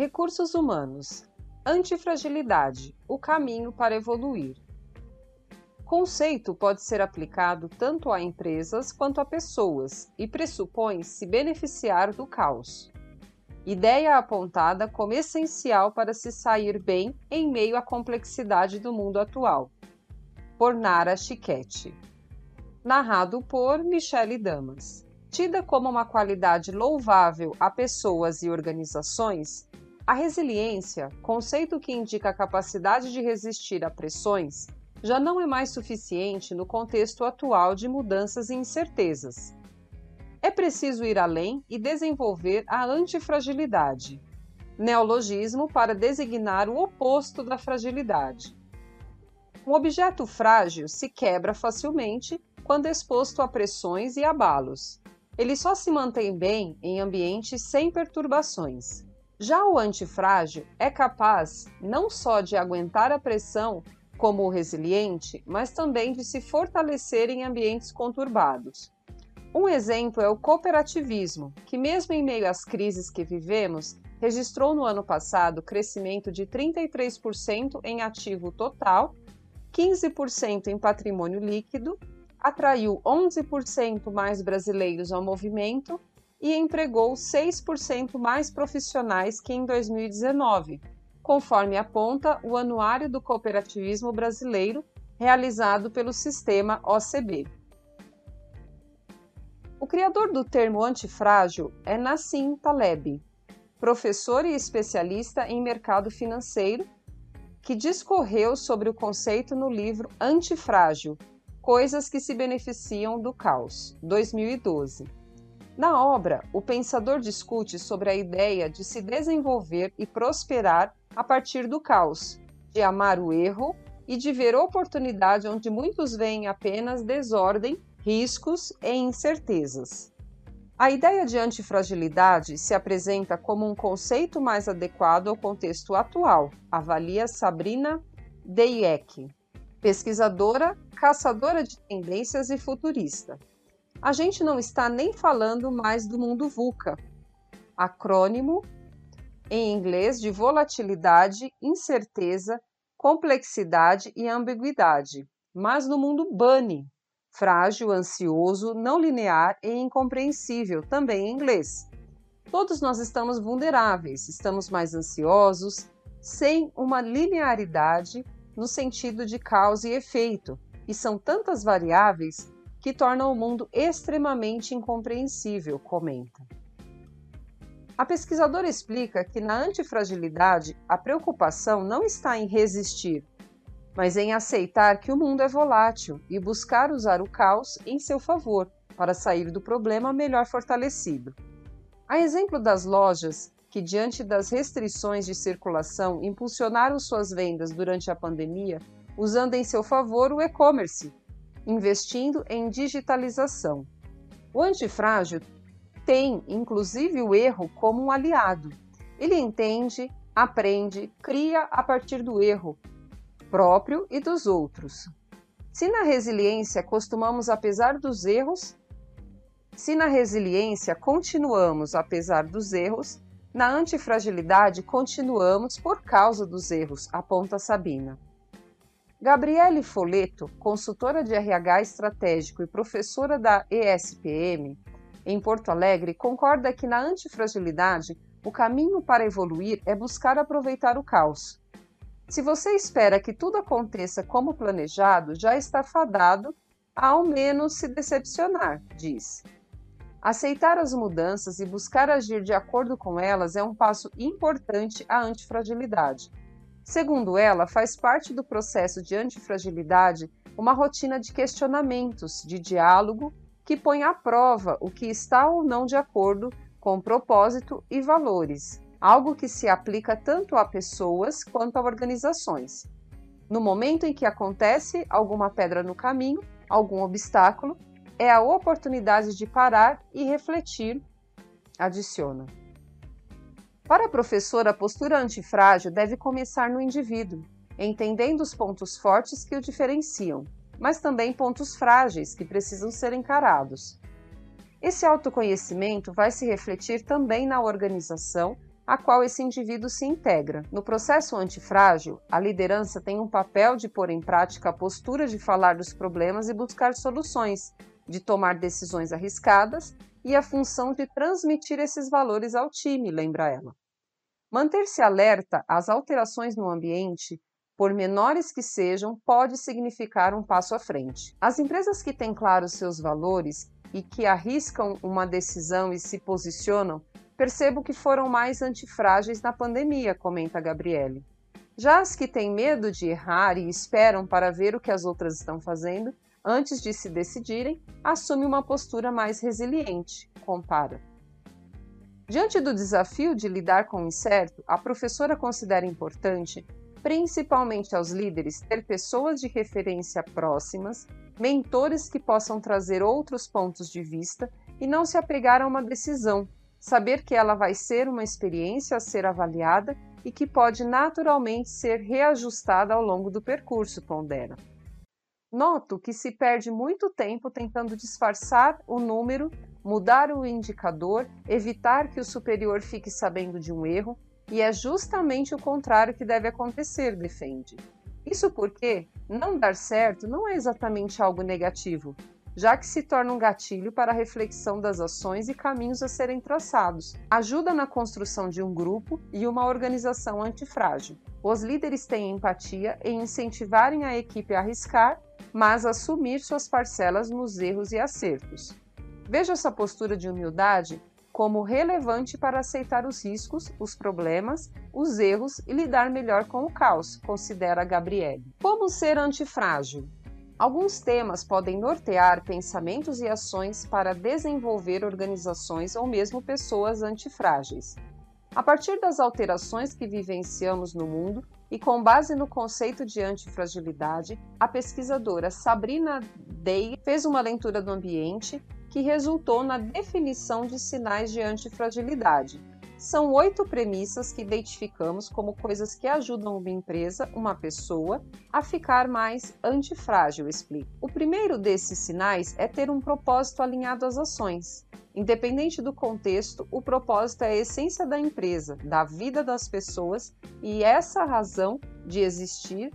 Recursos humanos. Antifragilidade o caminho para evoluir. Conceito pode ser aplicado tanto a empresas quanto a pessoas e pressupõe se beneficiar do caos. Ideia apontada como essencial para se sair bem em meio à complexidade do mundo atual. Por Nara Chiquete. Narrado por Michele Damas. Tida como uma qualidade louvável a pessoas e organizações, a resiliência, conceito que indica a capacidade de resistir a pressões, já não é mais suficiente no contexto atual de mudanças e incertezas. É preciso ir além e desenvolver a antifragilidade, neologismo para designar o oposto da fragilidade. Um objeto frágil se quebra facilmente quando exposto a pressões e abalos. Ele só se mantém bem em ambientes sem perturbações. Já o antifrágil é capaz não só de aguentar a pressão como o resiliente, mas também de se fortalecer em ambientes conturbados. Um exemplo é o cooperativismo, que, mesmo em meio às crises que vivemos, registrou no ano passado crescimento de 33% em ativo total, 15% em patrimônio líquido, atraiu 11% mais brasileiros ao movimento e empregou 6% mais profissionais que em 2019, conforme aponta o Anuário do Cooperativismo Brasileiro, realizado pelo sistema OCB. O criador do termo antifrágil é Nassim Taleb, professor e especialista em mercado financeiro, que discorreu sobre o conceito no livro Antifrágil: Coisas que se beneficiam do caos, 2012 na obra, o pensador discute sobre a ideia de se desenvolver e prosperar a partir do caos, de amar o erro e de ver oportunidade onde muitos veem apenas desordem, riscos e incertezas. A ideia de antifragilidade se apresenta como um conceito mais adequado ao contexto atual, avalia Sabrina Deyek, pesquisadora, caçadora de tendências e futurista a gente não está nem falando mais do mundo VUCA, acrônimo em inglês de volatilidade, incerteza, complexidade e ambiguidade, mas no mundo BUNNY, frágil, ansioso, não linear e incompreensível, também em inglês. Todos nós estamos vulneráveis, estamos mais ansiosos, sem uma linearidade no sentido de causa e efeito, e são tantas variáveis que tornam o mundo extremamente incompreensível, comenta. A pesquisadora explica que na antifragilidade a preocupação não está em resistir, mas em aceitar que o mundo é volátil e buscar usar o caos em seu favor para sair do problema melhor fortalecido. A exemplo das lojas que, diante das restrições de circulação, impulsionaram suas vendas durante a pandemia, usando em seu favor o e-commerce investindo em digitalização. O antifrágil tem, inclusive, o erro como um aliado. Ele entende, aprende, cria a partir do erro próprio e dos outros. Se na resiliência costumamos, apesar dos erros, se na resiliência continuamos apesar dos erros, na antifragilidade continuamos por causa dos erros, aponta Sabina. Gabriele Foleto, consultora de RH estratégico e professora da ESPM em Porto Alegre, concorda que na antifragilidade o caminho para evoluir é buscar aproveitar o caos. Se você espera que tudo aconteça como planejado, já está fadado a ao menos se decepcionar, diz. Aceitar as mudanças e buscar agir de acordo com elas é um passo importante à antifragilidade. Segundo ela, faz parte do processo de antifragilidade uma rotina de questionamentos, de diálogo, que põe à prova o que está ou não de acordo com propósito e valores, algo que se aplica tanto a pessoas quanto a organizações. No momento em que acontece alguma pedra no caminho, algum obstáculo, é a oportunidade de parar e refletir, adiciona. Para a professora, a postura antifrágil deve começar no indivíduo, entendendo os pontos fortes que o diferenciam, mas também pontos frágeis que precisam ser encarados. Esse autoconhecimento vai se refletir também na organização a qual esse indivíduo se integra. No processo antifrágil, a liderança tem um papel de pôr em prática a postura de falar dos problemas e buscar soluções, de tomar decisões arriscadas e a função de transmitir esses valores ao time, lembra ela. Manter-se alerta às alterações no ambiente, por menores que sejam, pode significar um passo à frente. As empresas que têm claros seus valores e que arriscam uma decisão e se posicionam Percebo que foram mais antifrágeis na pandemia, comenta Gabriele. Já as que têm medo de errar e esperam para ver o que as outras estão fazendo, antes de se decidirem, assumem uma postura mais resiliente, compara. Diante do desafio de lidar com o incerto, a professora considera importante, principalmente aos líderes, ter pessoas de referência próximas, mentores que possam trazer outros pontos de vista e não se apegar a uma decisão, saber que ela vai ser uma experiência a ser avaliada e que pode naturalmente ser reajustada ao longo do percurso, pondera. Noto que se perde muito tempo tentando disfarçar o número, mudar o indicador, evitar que o superior fique sabendo de um erro, e é justamente o contrário que deve acontecer, defende. Isso porque não dar certo não é exatamente algo negativo, já que se torna um gatilho para a reflexão das ações e caminhos a serem traçados. Ajuda na construção de um grupo e uma organização antifrágil. Os líderes têm empatia em incentivarem a equipe a arriscar, mas assumir suas parcelas nos erros e acertos. Veja essa postura de humildade como relevante para aceitar os riscos, os problemas, os erros e lidar melhor com o caos, considera Gabriele. Como ser antifrágil? Alguns temas podem nortear pensamentos e ações para desenvolver organizações ou mesmo pessoas antifrágeis. A partir das alterações que vivenciamos no mundo e com base no conceito de antifragilidade, a pesquisadora Sabrina Day fez uma leitura do ambiente que resultou na definição de sinais de antifragilidade, são oito premissas que identificamos como coisas que ajudam uma empresa, uma pessoa, a ficar mais antifrágil, explica. O primeiro desses sinais é ter um propósito alinhado às ações. Independente do contexto, o propósito é a essência da empresa, da vida das pessoas, e essa razão de existir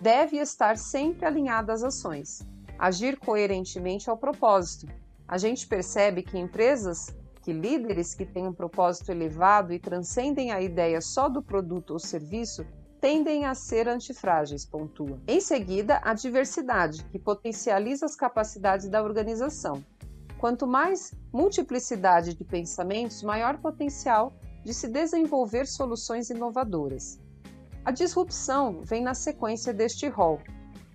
deve estar sempre alinhada às ações. Agir coerentemente ao propósito. A gente percebe que empresas que líderes que têm um propósito elevado e transcendem a ideia só do produto ou serviço tendem a ser antifrágeis, pontua. Em seguida, a diversidade, que potencializa as capacidades da organização. Quanto mais multiplicidade de pensamentos, maior potencial de se desenvolver soluções inovadoras. A disrupção vem na sequência deste rol.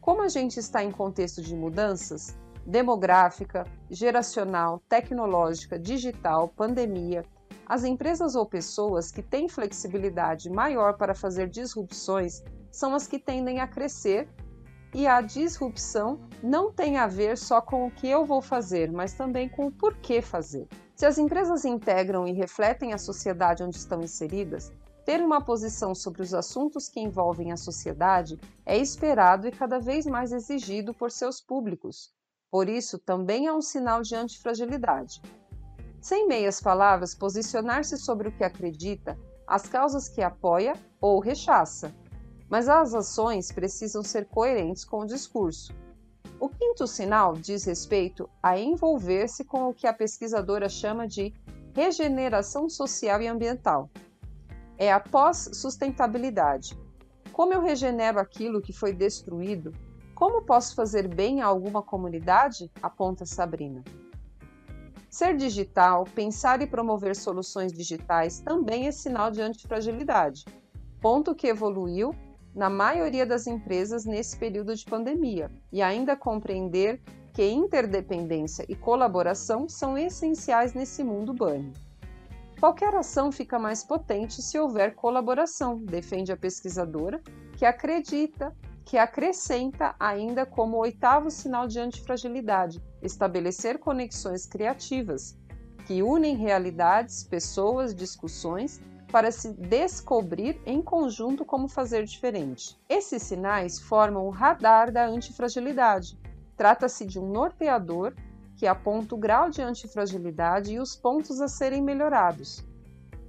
Como a gente está em contexto de mudanças, demográfica, geracional, tecnológica, digital, pandemia, as empresas ou pessoas que têm flexibilidade maior para fazer disrupções são as que tendem a crescer e a disrupção não tem a ver só com o que eu vou fazer, mas também com o porquê fazer. Se as empresas integram e refletem a sociedade onde estão inseridas, ter uma posição sobre os assuntos que envolvem a sociedade é esperado e cada vez mais exigido por seus públicos, por isso, também é um sinal de antifragilidade. Sem meias palavras, posicionar-se sobre o que acredita, as causas que apoia ou rechaça. Mas as ações precisam ser coerentes com o discurso. O quinto sinal diz respeito a envolver-se com o que a pesquisadora chama de regeneração social e ambiental. É a pós-sustentabilidade. Como eu regenero aquilo que foi destruído como posso fazer bem a alguma comunidade? aponta Sabrina. Ser digital, pensar e promover soluções digitais também é sinal de antifragilidade, ponto que evoluiu na maioria das empresas nesse período de pandemia, e ainda compreender que interdependência e colaboração são essenciais nesse mundo banho. Qualquer ação fica mais potente se houver colaboração, defende a pesquisadora, que acredita que acrescenta ainda como oitavo sinal de antifragilidade estabelecer conexões criativas que unem realidades, pessoas, discussões para se descobrir em conjunto como fazer diferente. Esses sinais formam o radar da antifragilidade. Trata-se de um norteador que aponta o grau de antifragilidade e os pontos a serem melhorados.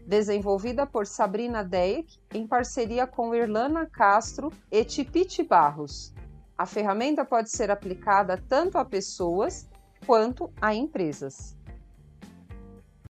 desenvolvida por Sabrina Deyek em parceria com Irlana Castro e Tipiti Barros. A ferramenta pode ser aplicada tanto a pessoas quanto a empresas.